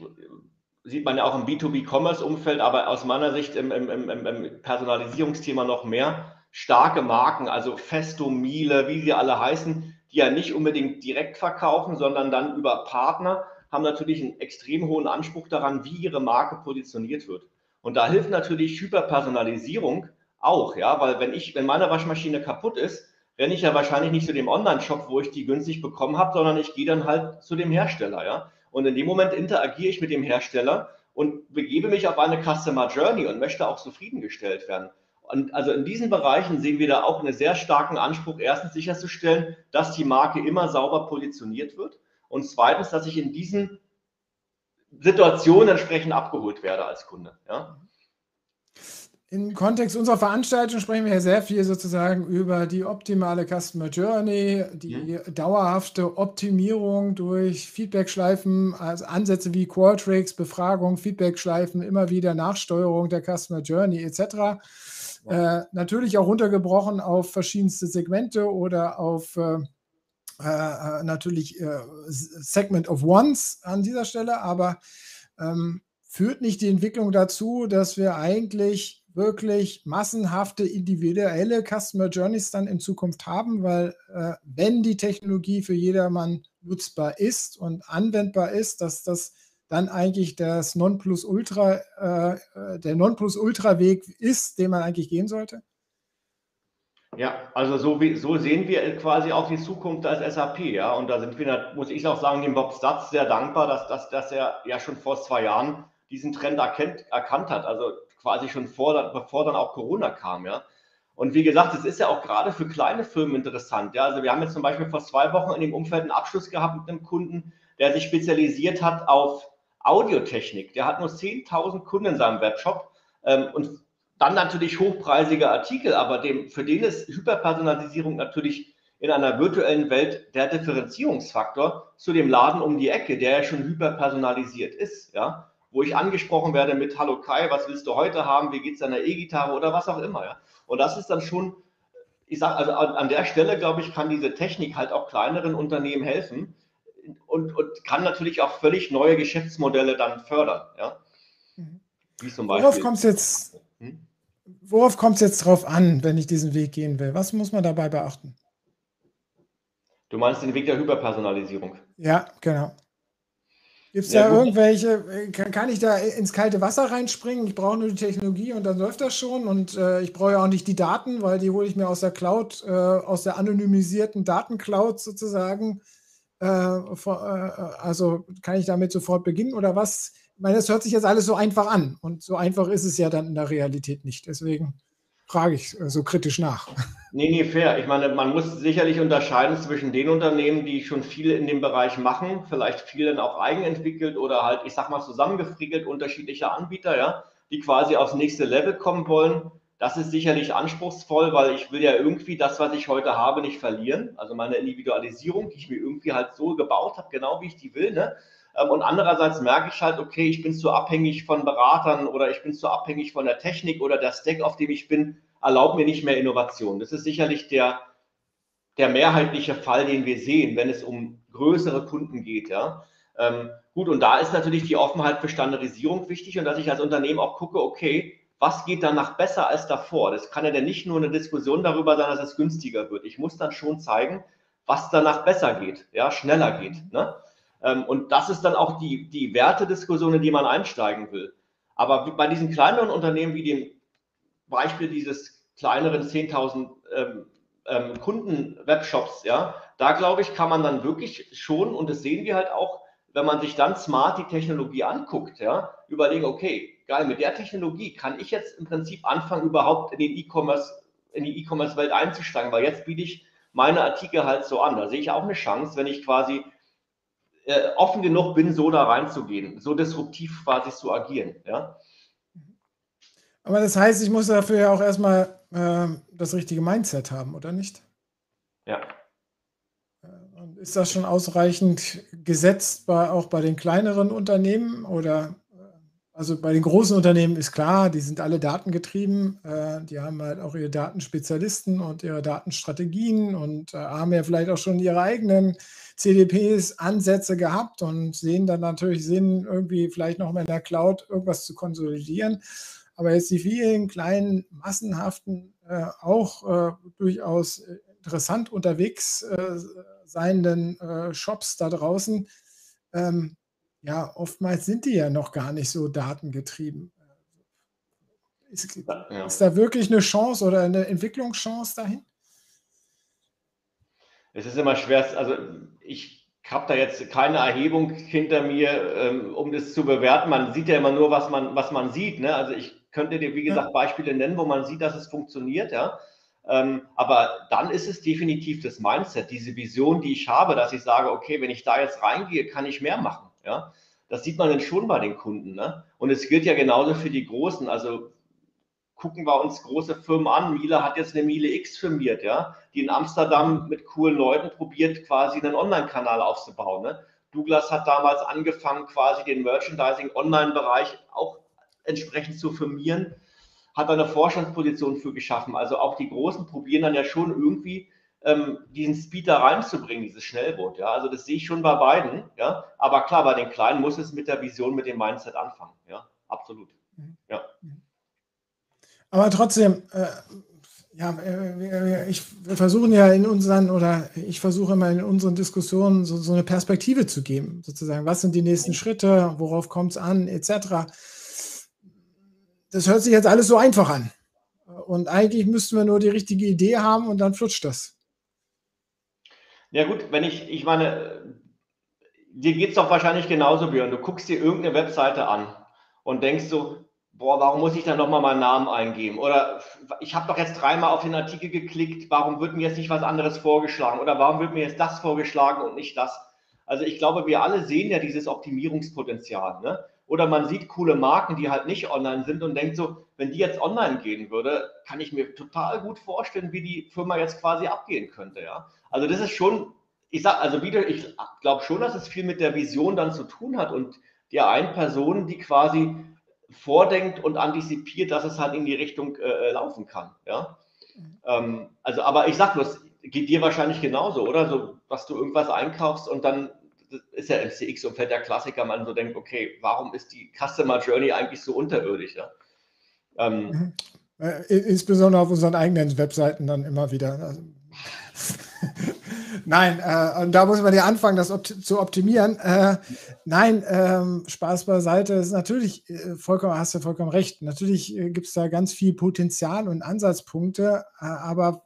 sieht man ja auch im B2B-Commerce-Umfeld, aber aus meiner Sicht im, im, im, im, Personalisierungsthema noch mehr starke Marken, also Festo, Miele, wie sie alle heißen, die ja nicht unbedingt direkt verkaufen, sondern dann über Partner, haben natürlich einen extrem hohen Anspruch daran, wie ihre Marke positioniert wird. Und da hilft natürlich Hyperpersonalisierung auch, ja, weil wenn ich, wenn meine Waschmaschine kaputt ist, renne ich ja wahrscheinlich nicht zu dem Online-Shop, wo ich die günstig bekommen habe, sondern ich gehe dann halt zu dem Hersteller, ja. Und in dem Moment interagiere ich mit dem Hersteller und begebe mich auf eine Customer Journey und möchte auch zufriedengestellt werden. Und also in diesen Bereichen sehen wir da auch einen sehr starken Anspruch, erstens sicherzustellen, dass die Marke immer sauber positioniert wird und zweitens, dass ich in diesen Situationen entsprechend abgeholt werde als Kunde. Ja? Im Kontext unserer Veranstaltung sprechen wir ja sehr viel sozusagen über die optimale Customer Journey, die mhm. dauerhafte Optimierung durch Feedback-Schleifen, also Ansätze wie Qualtrics, Befragung, Feedback-Schleifen, immer wieder Nachsteuerung der Customer Journey etc. Äh, natürlich auch runtergebrochen auf verschiedenste Segmente oder auf äh, äh, natürlich äh, Segment of Ones an dieser Stelle, aber ähm, führt nicht die Entwicklung dazu, dass wir eigentlich wirklich massenhafte individuelle Customer Journeys dann in Zukunft haben, weil äh, wenn die Technologie für jedermann nutzbar ist und anwendbar ist, dass das dann eigentlich das Nonplusultra, äh, äh der Nonplusultra-Weg ist, den man eigentlich gehen sollte? Ja, also so, wie, so sehen wir quasi auch die Zukunft als SAP, ja. Und da sind wir, muss ich auch sagen, dem Bob Stutz sehr dankbar, dass, dass, dass er ja schon vor zwei Jahren diesen Trend erkennt, erkannt hat. Also quasi schon vor, bevor dann auch Corona kam, ja. Und wie gesagt, es ist ja auch gerade für kleine Firmen interessant. Ja? Also wir haben jetzt zum Beispiel vor zwei Wochen in dem Umfeld einen Abschluss gehabt mit einem Kunden, der sich spezialisiert hat auf Audiotechnik. Der hat nur 10.000 Kunden in seinem Webshop ähm, und dann natürlich hochpreisige Artikel, aber dem, für den ist Hyperpersonalisierung natürlich in einer virtuellen Welt der Differenzierungsfaktor zu dem Laden um die Ecke, der ja schon hyperpersonalisiert ist. Ja? wo ich angesprochen werde mit Hallo Kai, was willst du heute haben, wie geht es deiner E-Gitarre oder was auch immer. Ja? Und das ist dann schon, ich sage, also an, an, der Stelle, glaube ich, kann diese Technik halt auch kleineren Unternehmen helfen und, und kann natürlich auch völlig neue Geschäftsmodelle dann fördern. Ja? Mhm. Wie zum Beispiel. Worauf kommt es jetzt, hm? worauf jetzt drauf an, wenn ich diesen Weg gehen will? Was muss man dabei beachten? Du meinst den Weg der Hyperpersonalisierung? Ja, genau. Gibt es ja, da irgendwelche, äh, kann, kann, ich da ins kalte Wasser reinspringen? Ich brauche nur die Technologie und dann läuft das schon. Und äh, ich brauche ja auch nicht die Daten, weil die hole ich mir aus der Cloud, äh, aus der anonymisierten Datencloud sozusagen. Äh, äh, also kann ich damit sofort beginnen oder was? Ich meine, das hört sich jetzt alles so einfach an. Und so einfach ist es ja dann in der Realität nicht. Deswegen frage ich äh, so kritisch nach. (laughs) Nee, nee, fair. Ich meine, man muss sicherlich unterscheiden zwischen den Unternehmen, die schon viel in dem Bereich machen, vielleicht viel dann auch eigenentwickelt oder halt, ich sag mal, zusammengefriegelt, unterschiedliche Anbieter, ja, die quasi aufs nächste Level kommen wollen. Das ist sicherlich anspruchsvoll, weil ich will ja irgendwie das, was ich heute habe, nicht verlieren. Also meine Individualisierung, die ich mir irgendwie halt so gebaut habe, genau wie ich die will. Ne? Ähm, und andererseits merke ich halt, okay, ich bin zu abhängig von Beratern oder ich bin zu abhängig von der Technik oder der Stack, auf dem ich bin erlaubt mir nicht mehr Innovation. Das ist sicherlich der, der mehrheitliche Fall, den wir sehen, wenn es um größere Kunden geht. Ja. Ähm, gut, und da ist natürlich die Offenheit für Standardisierung wichtig und dass ich als Unternehmen auch gucke, okay, was geht danach besser als davor? Das kann ja dann nicht nur eine Diskussion darüber sein, dass es günstiger wird. Ich muss dann schon zeigen, was danach besser geht, ja, schneller geht. Ne? Ähm, und das ist dann auch die, die Wertediskussion, in die man einsteigen will. Aber bei diesen kleineren Unternehmen wie dem Beispiel dieses kleineren 10.000 ähm, ähm, Kunden-Webshops, ja, da glaube ich, kann man dann wirklich schon, und das sehen wir halt auch, wenn man sich dann smart die Technologie anguckt, ja, überlegen, okay, geil, mit der Technologie kann ich jetzt im Prinzip anfangen, überhaupt in den E-Commerce, in die E-Commerce-Welt einzusteigen, weil jetzt biete ich meine Artikel halt so an. Da sehe ich auch eine Chance, wenn ich quasi äh, offen genug bin, so da reinzugehen, so disruptiv quasi zu agieren, ja. Aber das heißt, ich muss dafür ja auch erstmal äh, das richtige Mindset haben, oder nicht? Ja. Äh, ist das schon ausreichend gesetzt, bei, auch bei den kleineren Unternehmen? Oder also bei den großen Unternehmen ist klar, die sind alle datengetrieben, äh, die haben halt auch ihre Datenspezialisten und ihre Datenstrategien und äh, haben ja vielleicht auch schon ihre eigenen CDPs, Ansätze gehabt und sehen dann natürlich Sinn, irgendwie vielleicht noch mal in der Cloud irgendwas zu konsolidieren. Aber jetzt die vielen kleinen, massenhaften, äh, auch äh, durchaus interessant unterwegs äh, seienden äh, Shops da draußen, ähm, ja, oftmals sind die ja noch gar nicht so datengetrieben. Ist, ja. ist da wirklich eine Chance oder eine Entwicklungschance dahin? Es ist immer schwer, also ich habe da jetzt keine Erhebung hinter mir, ähm, um das zu bewerten. Man sieht ja immer nur, was man, was man sieht. Ne? Also ich könnte dir, wie gesagt, Beispiele nennen, wo man sieht, dass es funktioniert, ja. Ähm, aber dann ist es definitiv das Mindset, diese Vision, die ich habe, dass ich sage, okay, wenn ich da jetzt reingehe, kann ich mehr machen, ja. Das sieht man dann schon bei den Kunden, ne? Und es gilt ja genauso für die Großen. Also gucken wir uns große Firmen an. Miele hat jetzt eine Miele X firmiert, ja, die in Amsterdam mit coolen Leuten probiert, quasi einen Online-Kanal aufzubauen. Ne? Douglas hat damals angefangen, quasi den Merchandising-Online-Bereich auch entsprechend zu firmieren, hat eine Forschungsposition für geschaffen. Also auch die Großen probieren dann ja schon irgendwie ähm, diesen Speed da reinzubringen, dieses Schnellboot. Ja? Also das sehe ich schon bei beiden. Ja? Aber klar, bei den Kleinen muss es mit der Vision, mit dem Mindset anfangen. Ja, absolut. Ja. Aber trotzdem, äh, ja, ich, wir versuchen ja in unseren oder ich versuche immer in unseren Diskussionen so, so eine Perspektive zu geben, sozusagen. Was sind die nächsten Schritte? Worauf kommt es an? Etc. Das hört sich jetzt alles so einfach an. Und eigentlich müssten wir nur die richtige Idee haben und dann flutscht das. Ja gut, wenn ich, ich meine, dir geht es doch wahrscheinlich genauso, Björn. Du guckst dir irgendeine Webseite an und denkst so, boah, warum muss ich da nochmal meinen Namen eingeben? Oder ich habe doch jetzt dreimal auf den Artikel geklickt, warum wird mir jetzt nicht was anderes vorgeschlagen? Oder warum wird mir jetzt das vorgeschlagen und nicht das? Also ich glaube, wir alle sehen ja dieses Optimierungspotenzial. Ne? Oder man sieht coole Marken, die halt nicht online sind und denkt so, wenn die jetzt online gehen würde, kann ich mir total gut vorstellen, wie die Firma jetzt quasi abgehen könnte. Ja? Also das ist schon, ich sag, also wieder, ich glaube schon, dass es viel mit der Vision dann zu tun hat und der einen Person, die quasi vordenkt und antizipiert, dass es halt in die Richtung äh, äh laufen kann. Ja? Ähm, also, aber ich sag bloß, geht dir wahrscheinlich genauso, oder? So, dass du irgendwas einkaufst und dann ist ja im CX-Umfeld der Klassiker, man so denkt, okay, warum ist die Customer Journey eigentlich so unterirdisch? Ja? Ähm, mhm. äh, Insbesondere auf unseren eigenen Webseiten dann immer wieder. Also, (laughs) Nein, äh, und da muss man ja anfangen, das opt zu optimieren. Äh, nein, ähm, Spaß beiseite. Ist natürlich äh, vollkommen, hast du vollkommen recht. Natürlich äh, gibt es da ganz viel Potenzial und Ansatzpunkte, äh, aber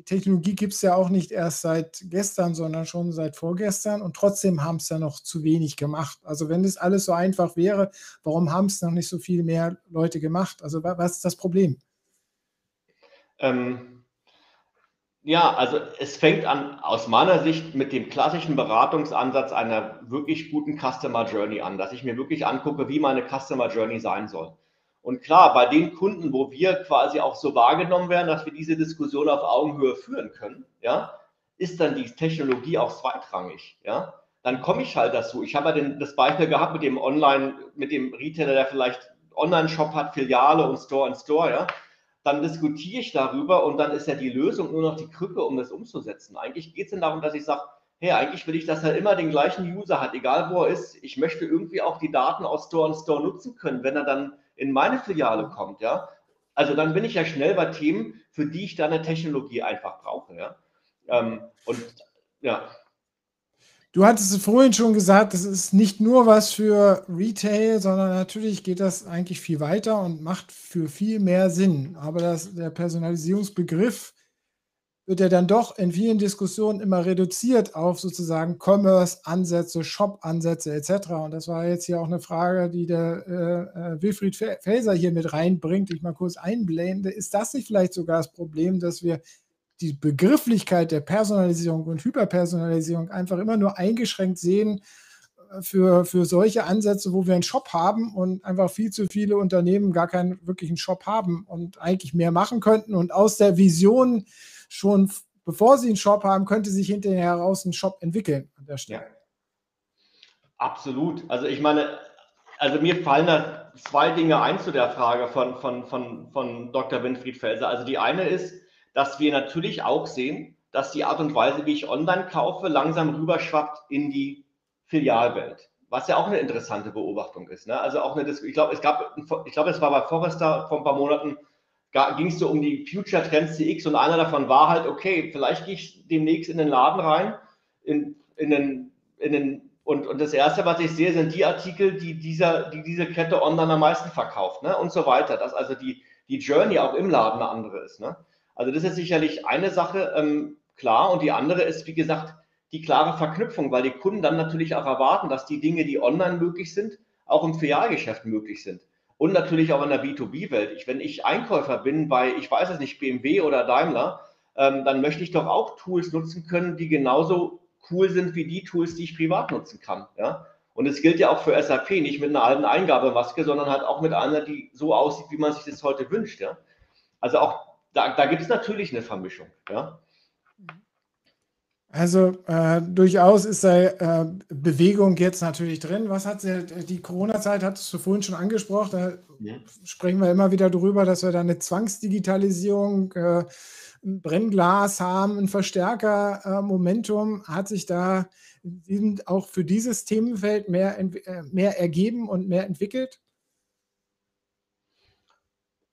die Technologie gibt es ja auch nicht erst seit gestern, sondern schon seit vorgestern und trotzdem haben es ja noch zu wenig gemacht. Also wenn das alles so einfach wäre, warum haben es noch nicht so viel mehr Leute gemacht? Also was ist das Problem? Ähm, ja, also es fängt an, aus meiner Sicht, mit dem klassischen Beratungsansatz einer wirklich guten Customer Journey an, dass ich mir wirklich angucke, wie meine Customer Journey sein soll. Und klar, bei den Kunden, wo wir quasi auch so wahrgenommen werden, dass wir diese Diskussion auf Augenhöhe führen können, ja, ist dann die Technologie auch zweitrangig, ja. Dann komme ich halt dazu. Ich habe ja den, das Beispiel gehabt mit dem Online, mit dem Retailer, der vielleicht Online-Shop hat, Filiale und Store in Store, ja dann diskutiere ich darüber und dann ist ja die Lösung nur noch die Krücke, um das umzusetzen. Eigentlich geht es dann darum, dass ich sage, hey, eigentlich will ich, dass er immer den gleichen User hat, egal wo er ist. Ich möchte irgendwie auch die Daten aus Store und Store nutzen können, wenn er dann in meine Filiale kommt, ja. Also dann bin ich ja schnell bei Themen, für die ich dann eine Technologie einfach brauche, ja. Ähm, und ja. Du hattest es vorhin schon gesagt, das ist nicht nur was für Retail, sondern natürlich geht das eigentlich viel weiter und macht für viel mehr Sinn. Aber das, der Personalisierungsbegriff wird ja dann doch in vielen Diskussionen immer reduziert auf sozusagen Commerce-Ansätze, Shop-Ansätze etc. Und das war jetzt hier auch eine Frage, die der äh, äh Wilfried Felser hier mit reinbringt, ich mal kurz einblende. Ist das nicht vielleicht sogar das Problem, dass wir die Begrifflichkeit der Personalisierung und Hyperpersonalisierung einfach immer nur eingeschränkt sehen äh, für, für solche Ansätze, wo wir einen Shop haben und einfach viel zu viele Unternehmen gar keinen wirklichen Shop haben und eigentlich mehr machen könnten. Und aus der Vision schon, bevor sie einen Shop haben, könnte sich hinterher heraus ein Shop entwickeln an der Stelle. Ja. Absolut. Also ich meine, also mir fallen da zwei Dinge ein zu der Frage von, von, von, von Dr. Winfried Felser. Also die eine ist, dass wir natürlich auch sehen, dass die Art und Weise, wie ich online kaufe, langsam rüberschwappt in die Filialwelt. Was ja auch eine interessante Beobachtung ist. Ne? Also auch eine, ich glaube, es gab, ich glaube, es war bei Forrester vor ein paar Monaten, ging es so um die Future Trends CX und einer davon war halt, okay, vielleicht gehe ich demnächst in den Laden rein, in, in den, in den, und, und das erste, was ich sehe, sind die Artikel, die, dieser, die diese Kette online am meisten verkauft, ne? Und so weiter. Dass also die, die Journey auch im Laden eine andere ist. Ne? Also das ist sicherlich eine Sache, ähm, klar. Und die andere ist, wie gesagt, die klare Verknüpfung, weil die Kunden dann natürlich auch erwarten, dass die Dinge, die online möglich sind, auch im Filialgeschäft möglich sind. Und natürlich auch in der B2B-Welt. wenn ich Einkäufer bin bei, ich weiß es nicht, BMW oder Daimler, ähm, dann möchte ich doch auch Tools nutzen können, die genauso cool sind wie die Tools, die ich privat nutzen kann. Ja? Und es gilt ja auch für SAP nicht mit einer alten Eingabemaske, sondern halt auch mit einer, die so aussieht, wie man sich das heute wünscht. Ja? Also auch da, da gibt es natürlich eine Vermischung. Ja? Also äh, durchaus ist da äh, Bewegung jetzt natürlich drin. Was hat sie, die Corona-Zeit hattest du vorhin schon angesprochen, da ja. sprechen wir immer wieder darüber, dass wir da eine Zwangsdigitalisierung, äh, ein Brennglas haben, ein Verstärker-Momentum. hat sich da auch für dieses Themenfeld mehr, äh, mehr ergeben und mehr entwickelt?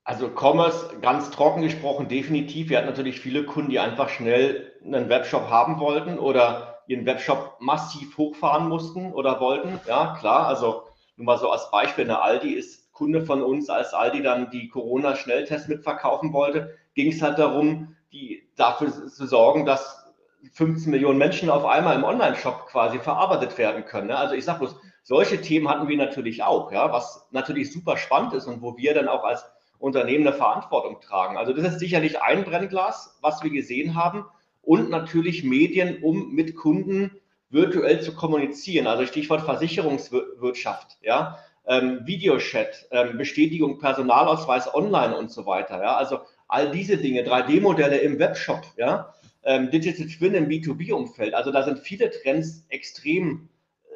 Also Commerce, ganz trocken gesprochen, definitiv. Wir hatten natürlich viele Kunden, die einfach schnell einen Webshop haben wollten oder ihren Webshop massiv hochfahren mussten oder wollten. Ja, klar. Also nur mal so als Beispiel, eine Aldi ist Kunde von uns, als Aldi dann die Corona-Schnelltests mitverkaufen wollte, ging es halt darum, die, dafür zu sorgen, dass 15 Millionen Menschen auf einmal im Online-Shop quasi verarbeitet werden können. Ne? Also ich sage bloß, solche Themen hatten wir natürlich auch, ja, was natürlich super spannend ist und wo wir dann auch als Unternehmen eine Verantwortung tragen. Also das ist sicherlich ein Brennglas, was wir gesehen haben und natürlich Medien, um mit Kunden virtuell zu kommunizieren. Also Stichwort Versicherungswirtschaft, ja, ähm, Videochat, ähm, Bestätigung Personalausweis online und so weiter. Ja, also all diese Dinge, 3D-Modelle im Webshop, ja, ähm, Digital Twin im B2B-Umfeld. Also da sind viele Trends extrem äh,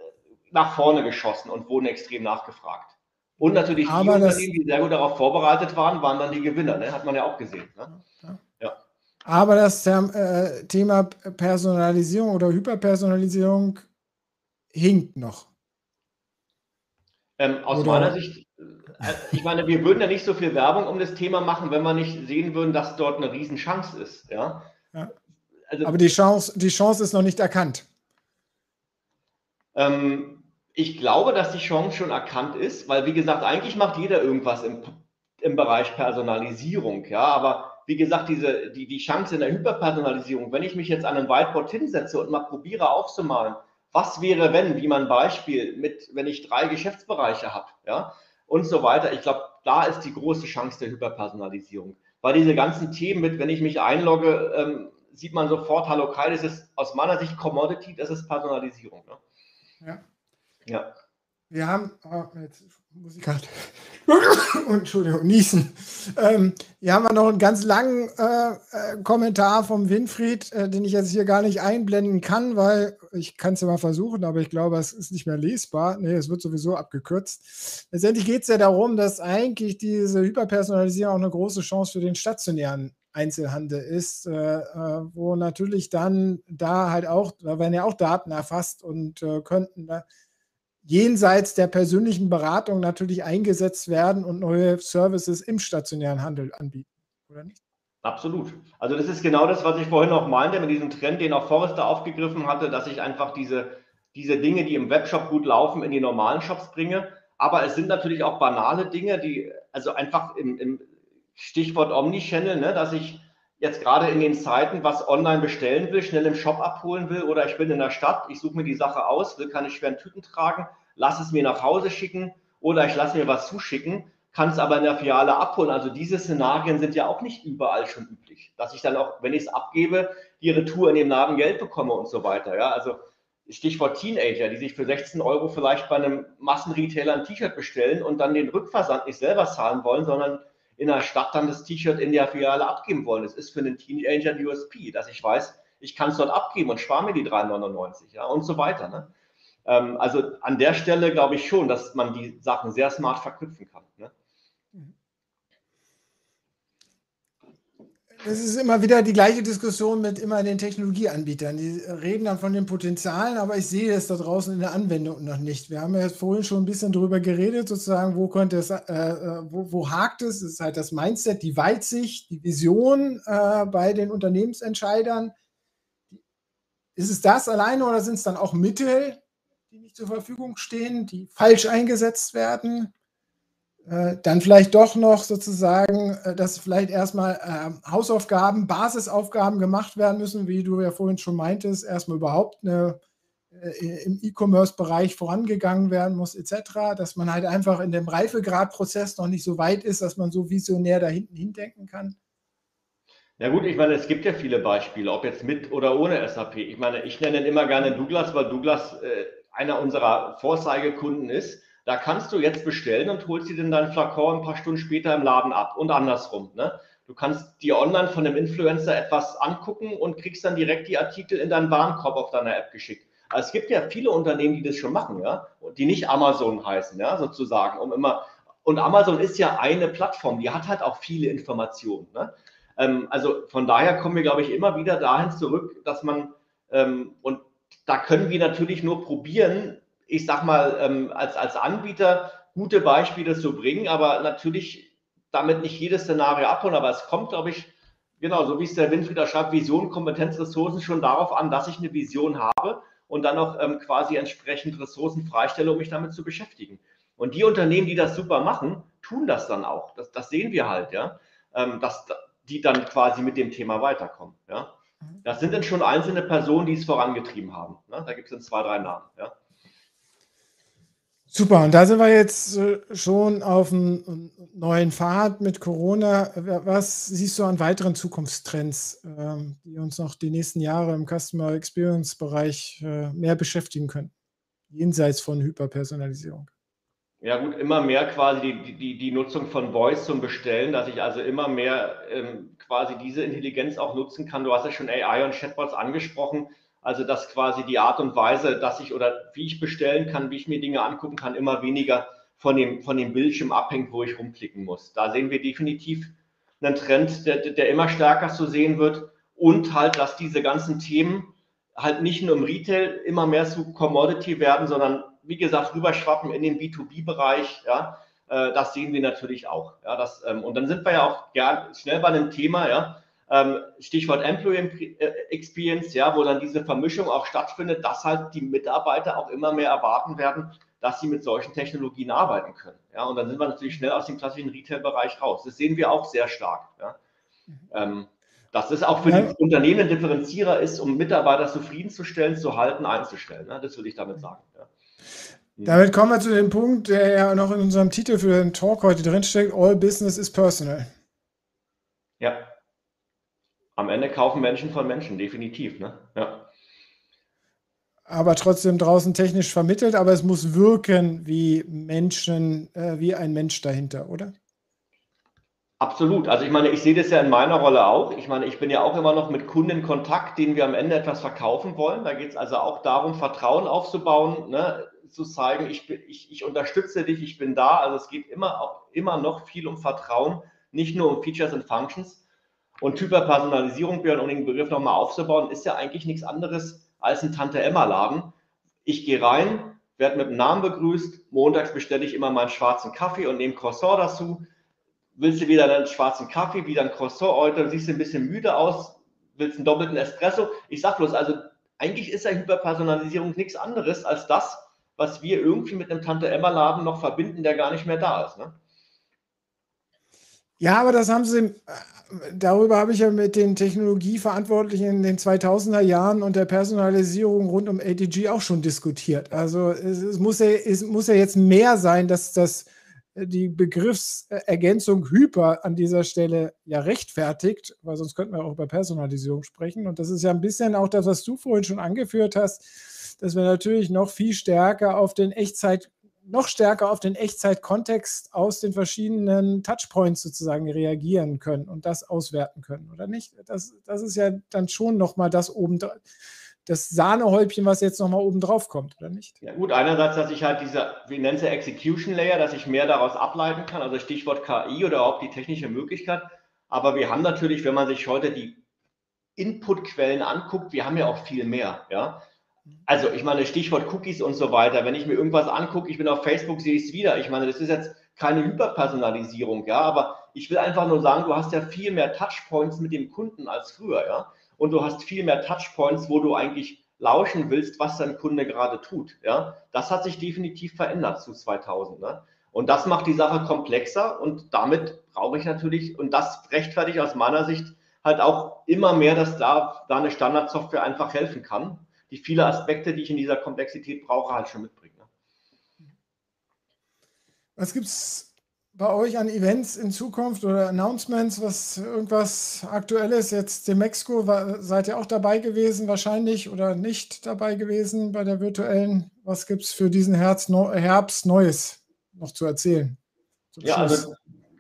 nach vorne geschossen und wurden extrem nachgefragt. Und natürlich die Aber Unternehmen, die sehr gut darauf vorbereitet waren, waren dann die Gewinner. Ne? Hat man ja auch gesehen. Ne? Ja. Aber das äh, Thema Personalisierung oder Hyperpersonalisierung hinkt noch. Ähm, aus oder? meiner Sicht, äh, ich meine, wir würden ja nicht so viel Werbung um das Thema machen, wenn wir nicht sehen würden, dass dort eine Riesenchance ist. Ja? ja. Also, Aber die Chance, die Chance ist noch nicht erkannt. Ähm, ich glaube, dass die Chance schon erkannt ist, weil, wie gesagt, eigentlich macht jeder irgendwas im, im Bereich Personalisierung, ja, aber wie gesagt, diese, die, die Chance in der Hyperpersonalisierung, wenn ich mich jetzt an ein Whiteboard hinsetze und mal probiere aufzumalen, was wäre, wenn, wie man Beispiel mit, wenn ich drei Geschäftsbereiche habe, ja, und so weiter. Ich glaube, da ist die große Chance der Hyperpersonalisierung. Weil diese ganzen Themen mit, wenn ich mich einlogge, ähm, sieht man sofort, hallo Kai, das ist aus meiner Sicht Commodity, das ist Personalisierung. Ne? Ja. Ja. Wir haben, oh, jetzt muss ich gerade, (coughs) Entschuldigung, niesen. Ähm, hier haben wir noch einen ganz langen äh, äh, Kommentar vom Winfried, äh, den ich jetzt hier gar nicht einblenden kann, weil ich kann es ja mal versuchen, aber ich glaube, es ist nicht mehr lesbar. Nee, es wird sowieso abgekürzt. Letztendlich geht es ja darum, dass eigentlich diese Hyperpersonalisierung auch eine große Chance für den stationären Einzelhandel ist, äh, äh, wo natürlich dann da halt auch, da werden ja auch Daten erfasst und äh, könnten da jenseits der persönlichen Beratung natürlich eingesetzt werden und neue Services im stationären Handel anbieten, oder nicht? Absolut. Also das ist genau das, was ich vorhin auch meinte mit diesem Trend, den auch Forrester aufgegriffen hatte, dass ich einfach diese, diese Dinge, die im Webshop gut laufen, in die normalen Shops bringe. Aber es sind natürlich auch banale Dinge, die, also einfach im, im Stichwort Omnichannel, ne, dass ich jetzt gerade in den Zeiten was online bestellen will, schnell im Shop abholen will oder ich bin in der Stadt, ich suche mir die Sache aus, will keine schweren Tüten tragen, lass es mir nach Hause schicken oder ich lasse mir was zuschicken, kann es aber in der Filiale abholen. Also diese Szenarien sind ja auch nicht überall schon üblich, dass ich dann auch, wenn ich es abgebe, die Retour in dem Laden Geld bekomme und so weiter. Ja, also Stichwort Teenager, die sich für 16 Euro vielleicht bei einem Massenretailer ein T-Shirt bestellen und dann den Rückversand nicht selber zahlen wollen, sondern in der Stadt dann das T-Shirt in der Filiale abgeben wollen. Das ist für einen Teenager ein USP, dass ich weiß, ich kann es dort abgeben und spare mir die 3,99 ja, und so weiter. Ne? Ähm, also an der Stelle glaube ich schon, dass man die Sachen sehr smart verknüpfen kann. Ne? Es ist immer wieder die gleiche Diskussion mit immer den Technologieanbietern. Die reden dann von den Potenzialen, aber ich sehe es da draußen in der Anwendung noch nicht. Wir haben ja vorhin schon ein bisschen darüber geredet, sozusagen, wo könnte es, äh, äh, wo, wo, hakt es? Es ist halt das Mindset, die Weitsicht, die Vision äh, bei den Unternehmensentscheidern. Ist es das alleine oder sind es dann auch Mittel, die nicht zur Verfügung stehen, die falsch eingesetzt werden? Äh, dann vielleicht doch noch sozusagen, äh, dass vielleicht erstmal äh, Hausaufgaben, Basisaufgaben gemacht werden müssen, wie du ja vorhin schon meintest, erstmal überhaupt eine, äh, im E-Commerce-Bereich vorangegangen werden muss, etc., dass man halt einfach in dem Reifegradprozess noch nicht so weit ist, dass man so visionär da hinten hindenken kann. Ja gut, ich meine, es gibt ja viele Beispiele, ob jetzt mit oder ohne SAP. Ich meine, ich nenne immer gerne Douglas, weil Douglas äh, einer unserer Vorzeigekunden ist, da kannst du jetzt bestellen und holst dir dann deinen Flakon ein paar Stunden später im Laden ab und andersrum. Ne? Du kannst dir online von einem Influencer etwas angucken und kriegst dann direkt die Artikel in deinen Warenkorb auf deiner App geschickt. Also es gibt ja viele Unternehmen, die das schon machen, ja, die nicht Amazon heißen, ja, sozusagen, um immer. Und Amazon ist ja eine Plattform, die hat halt auch viele Informationen. Ne? Ähm, also von daher kommen wir, glaube ich, immer wieder dahin zurück, dass man ähm, und da können wir natürlich nur probieren, ich sag mal, ähm, als, als Anbieter gute Beispiele zu bringen, aber natürlich damit nicht jedes Szenario abholen. Aber es kommt, glaube ich, genau, so wie es der Winfrieder schreibt, Vision, Kompetenz, Ressourcen schon darauf an, dass ich eine Vision habe und dann auch ähm, quasi entsprechend Ressourcen freistelle, um mich damit zu beschäftigen. Und die Unternehmen, die das super machen, tun das dann auch. Das, das sehen wir halt, ja, ähm, dass die dann quasi mit dem Thema weiterkommen. Ja. Mhm. Das sind dann schon einzelne Personen, die es vorangetrieben haben. Ne? Da gibt es dann zwei, drei Namen. Ja. Super, und da sind wir jetzt äh, schon auf einem neuen Pfad mit Corona. Was siehst du an weiteren Zukunftstrends, ähm, die uns noch die nächsten Jahre im Customer Experience Bereich äh, mehr beschäftigen können, jenseits von Hyperpersonalisierung? Ja gut, immer mehr quasi die, die, die Nutzung von Voice zum Bestellen, dass ich also immer mehr ähm, quasi diese Intelligenz auch nutzen kann. Du hast ja schon AI und Chatbots angesprochen. Also dass quasi die Art und Weise, dass ich oder wie ich bestellen kann, wie ich mir Dinge angucken kann, immer weniger von dem, von dem Bildschirm abhängt, wo ich rumklicken muss. Da sehen wir definitiv einen Trend, der, der immer stärker zu sehen wird und halt, dass diese ganzen Themen halt nicht nur im Retail immer mehr zu Commodity werden, sondern wie gesagt, rüberschwappen in den B2B-Bereich. Ja, äh, das sehen wir natürlich auch. Ja, das, ähm, und dann sind wir ja auch ja, schnell bei einem Thema, ja, Stichwort Employee Experience, ja, wo dann diese Vermischung auch stattfindet, dass halt die Mitarbeiter auch immer mehr erwarten werden, dass sie mit solchen Technologien arbeiten können. Ja, und dann sind wir natürlich schnell aus dem klassischen Retail-Bereich raus. Das sehen wir auch sehr stark. Ja. Ähm, dass es auch für ja. die Unternehmen ein Differenzierer ist, um Mitarbeiter zufriedenzustellen, zu halten, einzustellen. Ne? Das würde ich damit sagen. Ja. Damit kommen wir zu dem Punkt, der ja noch in unserem Titel für den Talk heute drinsteckt: All Business is Personal. Ja. Am Ende kaufen Menschen von Menschen, definitiv. Ne? Ja. Aber trotzdem draußen technisch vermittelt, aber es muss wirken wie Menschen, äh, wie ein Mensch dahinter, oder? Absolut. Also ich meine, ich sehe das ja in meiner Rolle auch. Ich meine, ich bin ja auch immer noch mit Kunden in Kontakt, denen wir am Ende etwas verkaufen wollen. Da geht es also auch darum, Vertrauen aufzubauen, ne? zu zeigen, ich, ich, ich unterstütze dich, ich bin da. Also es geht immer, auch immer noch viel um Vertrauen, nicht nur um Features und Functions. Und Hyperpersonalisierung, Björn, um den Begriff nochmal aufzubauen, ist ja eigentlich nichts anderes als ein Tante-Emma-Laden. Ich gehe rein, werde mit dem Namen begrüßt, montags bestelle ich immer meinen schwarzen Kaffee und nehme Croissant dazu. Willst du wieder einen schwarzen Kaffee, wieder ein Croissant heute, siehst du ein bisschen müde aus, willst einen doppelten Espresso. Ich sag bloß, also eigentlich ist ja Hyperpersonalisierung nichts anderes als das, was wir irgendwie mit einem Tante-Emma-Laden noch verbinden, der gar nicht mehr da ist. Ne? Ja, aber das haben sie darüber habe ich ja mit den Technologieverantwortlichen in den 2000er Jahren und der Personalisierung rund um ATG auch schon diskutiert. Also es, es, muss, ja, es muss ja jetzt mehr sein, dass das die Begriffsergänzung Hyper an dieser Stelle ja rechtfertigt, weil sonst könnten wir auch über Personalisierung sprechen. Und das ist ja ein bisschen auch das, was du vorhin schon angeführt hast, dass wir natürlich noch viel stärker auf den Echtzeit noch stärker auf den Echtzeit-Kontext aus den verschiedenen Touchpoints sozusagen reagieren können und das auswerten können, oder nicht? Das, das ist ja dann schon nochmal das oben, das Sahnehäubchen, was jetzt nochmal oben drauf kommt, oder nicht? Ja gut, einerseits, dass ich halt diese, wie nennt sie Execution Layer, dass ich mehr daraus ableiten kann, also Stichwort KI oder auch die technische Möglichkeit. Aber wir haben natürlich, wenn man sich heute die Inputquellen anguckt, wir haben ja auch viel mehr, ja. Also ich meine, Stichwort Cookies und so weiter. Wenn ich mir irgendwas angucke, ich bin auf Facebook, sehe ich es wieder. Ich meine, das ist jetzt keine Hyperpersonalisierung, ja, aber ich will einfach nur sagen, du hast ja viel mehr Touchpoints mit dem Kunden als früher, ja. Und du hast viel mehr Touchpoints, wo du eigentlich lauschen willst, was dein Kunde gerade tut, ja. Das hat sich definitiv verändert zu 2000, ne? Und das macht die Sache komplexer und damit brauche ich natürlich, und das rechtfertigt aus meiner Sicht halt auch immer mehr, dass da, da eine Standardsoftware einfach helfen kann die viele Aspekte, die ich in dieser Komplexität brauche, halt schon mitbringe. Was gibt es bei euch an Events in Zukunft oder Announcements, was irgendwas Aktuelles? Jetzt dem Mexiko, seid ihr auch dabei gewesen, wahrscheinlich oder nicht dabei gewesen bei der virtuellen was gibt es für diesen Herbst, Herbst Neues noch zu erzählen? Ja, also,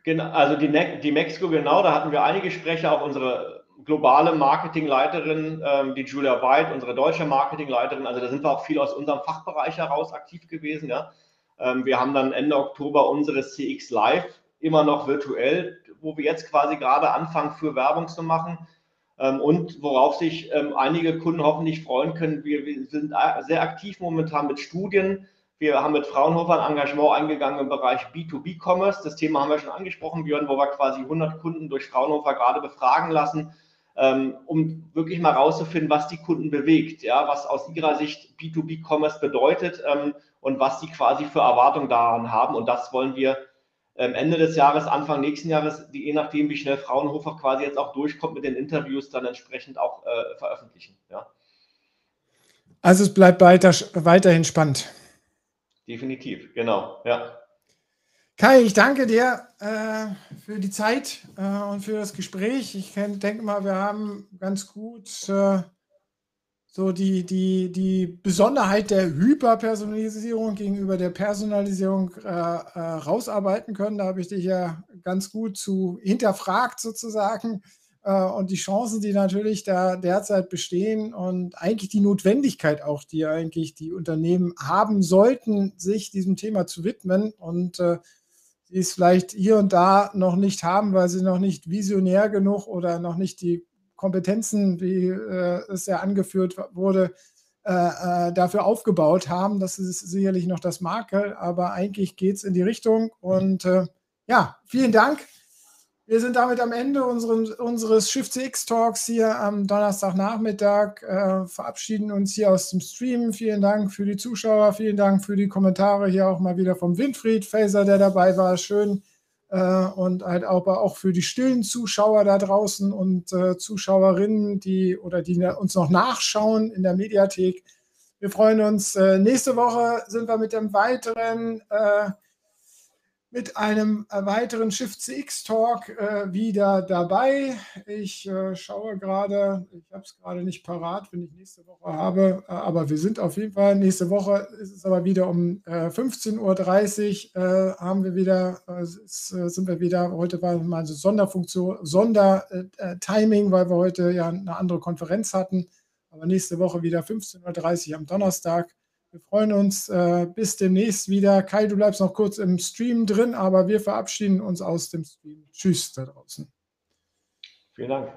genau, also die, ne die Mexiko, genau, da hatten wir einige Sprecher, auch unsere globale Marketingleiterin, ähm, die Julia White, unsere deutsche Marketingleiterin. Also da sind wir auch viel aus unserem Fachbereich heraus aktiv gewesen. Ja. Ähm, wir haben dann Ende Oktober unsere CX Live immer noch virtuell, wo wir jetzt quasi gerade anfangen, für Werbung zu machen. Ähm, und worauf sich ähm, einige Kunden hoffentlich freuen können. Wir, wir, sind sehr aktiv momentan mit Studien. Wir haben mit Fraunhofer ein Engagement eingegangen im Bereich B2B-Commerce. Das Thema haben wir schon angesprochen, Björn, wo wir quasi 100 Kunden durch Fraunhofer gerade befragen lassen, um wirklich mal rauszufinden, was die Kunden bewegt, ja, was aus ihrer Sicht B2B-Commerce bedeutet und was sie quasi für Erwartungen daran haben. Und das wollen wir ähm, Ende des Jahres, Anfang nächsten Jahres, je nachdem, wie schnell Fraunhofer quasi jetzt auch durchkommt mit den Interviews, dann entsprechend auch äh, veröffentlichen. Ja. Also es bleibt weiter, weiterhin spannend. Definitiv, genau, ja. Kai, ich danke dir äh, für die Zeit äh, und für das Gespräch. Ich denke mal, wir haben ganz gut äh, so die, die, die Besonderheit der Hyperpersonalisierung gegenüber der Personalisierung äh, äh, rausarbeiten können. Da habe ich dich ja ganz gut zu hinterfragt sozusagen äh, und die Chancen, die natürlich da derzeit bestehen und eigentlich die Notwendigkeit auch, die eigentlich die Unternehmen haben sollten, sich diesem Thema zu widmen und die es vielleicht hier und da noch nicht haben, weil sie noch nicht visionär genug oder noch nicht die Kompetenzen, wie äh, es ja angeführt wurde, äh, äh, dafür aufgebaut haben. Das ist sicherlich noch das Makel, aber eigentlich geht es in die Richtung. Und äh, ja, vielen Dank. Wir sind damit am Ende unseren, unseres Shift CX Talks hier am Donnerstagnachmittag. Äh, verabschieden uns hier aus dem Stream. Vielen Dank für die Zuschauer, vielen Dank für die Kommentare hier auch mal wieder vom Winfried Faser, der dabei war. Schön, äh, und halt aber auch für die stillen Zuschauer da draußen und äh, Zuschauerinnen, die oder die uns noch nachschauen in der Mediathek. Wir freuen uns. Äh, nächste Woche sind wir mit dem weiteren äh, mit einem weiteren Shift CX Talk äh, wieder dabei. Ich äh, schaue gerade, ich habe es gerade nicht parat, wenn ich nächste Woche habe, äh, aber wir sind auf jeden Fall, nächste Woche ist es aber wieder um 15.30 äh, Uhr, äh, haben wir wieder, äh, sind wir wieder, heute war mal so Sonderfunktion, Sondertiming, weil wir heute ja eine andere Konferenz hatten, aber nächste Woche wieder 15.30 Uhr am Donnerstag. Wir freuen uns äh, bis demnächst wieder. Kai, du bleibst noch kurz im Stream drin, aber wir verabschieden uns aus dem Stream. Tschüss da draußen. Vielen Dank.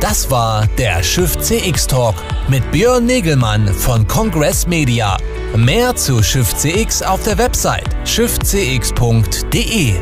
Das war der Schiff CX Talk mit Björn Negelmann von Congress Media. Mehr zu Shift CX auf der Website shiftcx.de.